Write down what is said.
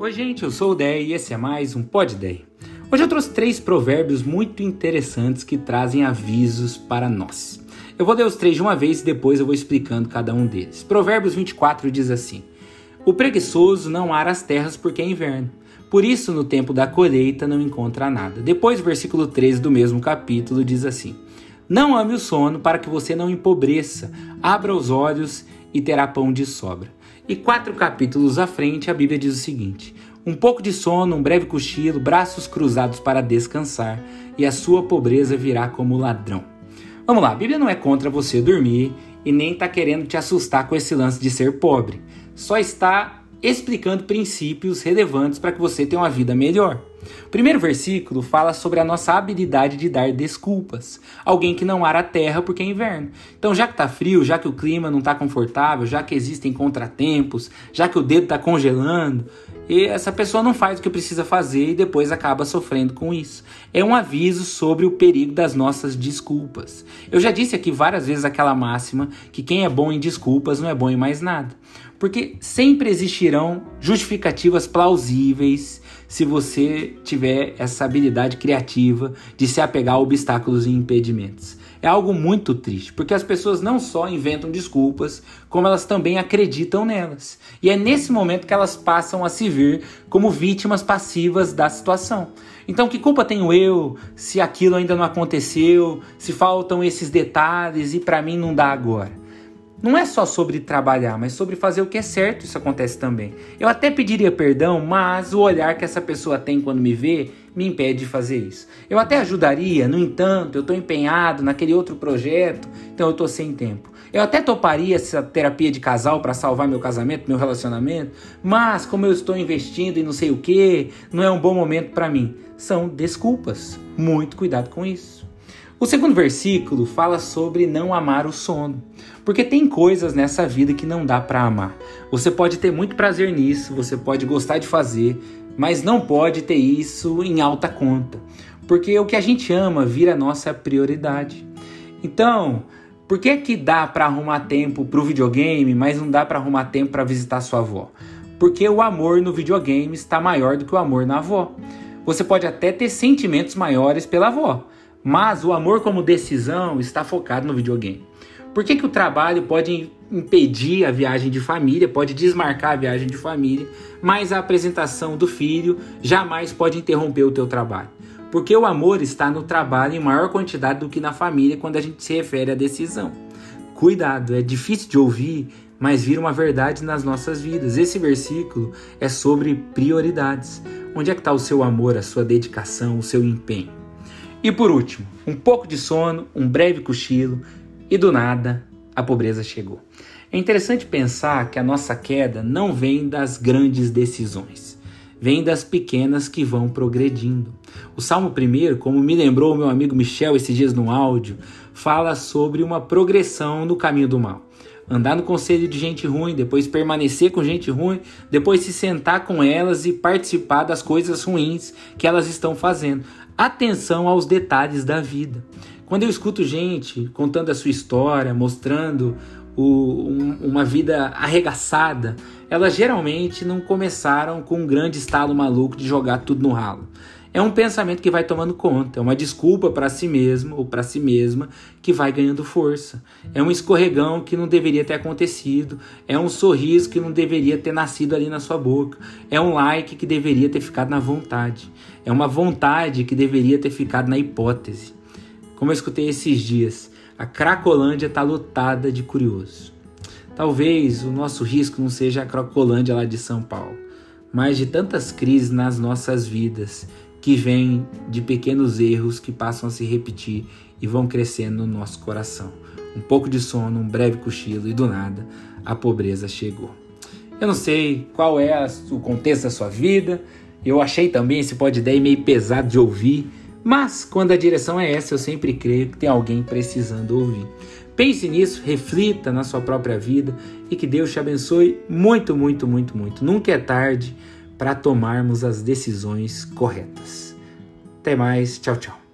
Oi, gente, eu sou o Dei e esse é mais um Pod Dei. Hoje eu trouxe três provérbios muito interessantes que trazem avisos para nós. Eu vou ler os três de uma vez e depois eu vou explicando cada um deles. Provérbios 24 diz assim: O preguiçoso não ara as terras porque é inverno. Por isso, no tempo da colheita, não encontra nada. Depois, versículo 13 do mesmo capítulo diz assim: Não ame o sono para que você não empobreça. Abra os olhos e terá pão de sobra. E quatro capítulos à frente, a Bíblia diz o seguinte: Um pouco de sono, um breve cochilo, braços cruzados para descansar, e a sua pobreza virá como ladrão. Vamos lá, a Bíblia não é contra você dormir e nem está querendo te assustar com esse lance de ser pobre. Só está explicando princípios relevantes para que você tenha uma vida melhor. O primeiro versículo fala sobre a nossa habilidade de dar desculpas. Alguém que não ara a terra porque é inverno. Então, já que está frio, já que o clima não está confortável, já que existem contratempos, já que o dedo está congelando, e essa pessoa não faz o que precisa fazer e depois acaba sofrendo com isso. É um aviso sobre o perigo das nossas desculpas. Eu já disse aqui várias vezes aquela máxima que quem é bom em desculpas não é bom em mais nada. Porque sempre existirão justificativas plausíveis se você tiver essa habilidade criativa de se apegar a obstáculos e impedimentos. É algo muito triste, porque as pessoas não só inventam desculpas, como elas também acreditam nelas. E é nesse momento que elas passam a se ver como vítimas passivas da situação. Então, que culpa tenho eu se aquilo ainda não aconteceu, se faltam esses detalhes e para mim não dá agora? Não é só sobre trabalhar, mas sobre fazer o que é certo, isso acontece também. Eu até pediria perdão, mas o olhar que essa pessoa tem quando me vê me impede de fazer isso. Eu até ajudaria, no entanto, eu estou empenhado naquele outro projeto, então eu estou sem tempo. Eu até toparia essa terapia de casal para salvar meu casamento, meu relacionamento, mas como eu estou investindo em não sei o que, não é um bom momento para mim. São desculpas. Muito cuidado com isso. O segundo versículo fala sobre não amar o sono, porque tem coisas nessa vida que não dá para amar. Você pode ter muito prazer nisso, você pode gostar de fazer, mas não pode ter isso em alta conta, porque o que a gente ama vira nossa prioridade. Então, por que que dá para arrumar tempo para o videogame, mas não dá para arrumar tempo para visitar sua avó? Porque o amor no videogame está maior do que o amor na avó. Você pode até ter sentimentos maiores pela avó, mas o amor como decisão está focado no videogame. Por que, que o trabalho pode impedir a viagem de família, pode desmarcar a viagem de família, mas a apresentação do filho jamais pode interromper o teu trabalho? Porque o amor está no trabalho em maior quantidade do que na família quando a gente se refere à decisão. Cuidado, é difícil de ouvir, mas vira uma verdade nas nossas vidas. Esse versículo é sobre prioridades. Onde é que está o seu amor, a sua dedicação, o seu empenho? E por último, um pouco de sono, um breve cochilo e do nada a pobreza chegou. É interessante pensar que a nossa queda não vem das grandes decisões, vem das pequenas que vão progredindo. O Salmo 1, como me lembrou o meu amigo Michel esses dias no áudio, fala sobre uma progressão no caminho do mal andar no conselho de gente ruim, depois permanecer com gente ruim, depois se sentar com elas e participar das coisas ruins que elas estão fazendo. Atenção aos detalhes da vida. Quando eu escuto gente contando a sua história, mostrando o, um, uma vida arregaçada, elas geralmente não começaram com um grande estalo maluco de jogar tudo no ralo é um pensamento que vai tomando conta, é uma desculpa para si mesmo ou para si mesma que vai ganhando força. É um escorregão que não deveria ter acontecido, é um sorriso que não deveria ter nascido ali na sua boca, é um like que deveria ter ficado na vontade, é uma vontade que deveria ter ficado na hipótese. Como eu escutei esses dias, a Cracolândia está lotada de curiosos. Talvez o nosso risco não seja a Cracolândia lá de São Paulo, mas de tantas crises nas nossas vidas que vem de pequenos erros que passam a se repetir e vão crescendo no nosso coração. Um pouco de sono, um breve cochilo e do nada a pobreza chegou. Eu não sei qual é o contexto da sua vida, eu achei também esse pode ideia meio pesado de ouvir, mas quando a direção é essa, eu sempre creio que tem alguém precisando ouvir. Pense nisso, reflita na sua própria vida e que Deus te abençoe muito, muito, muito, muito. Nunca é tarde para tomarmos as decisões corretas. Até mais, tchau, tchau.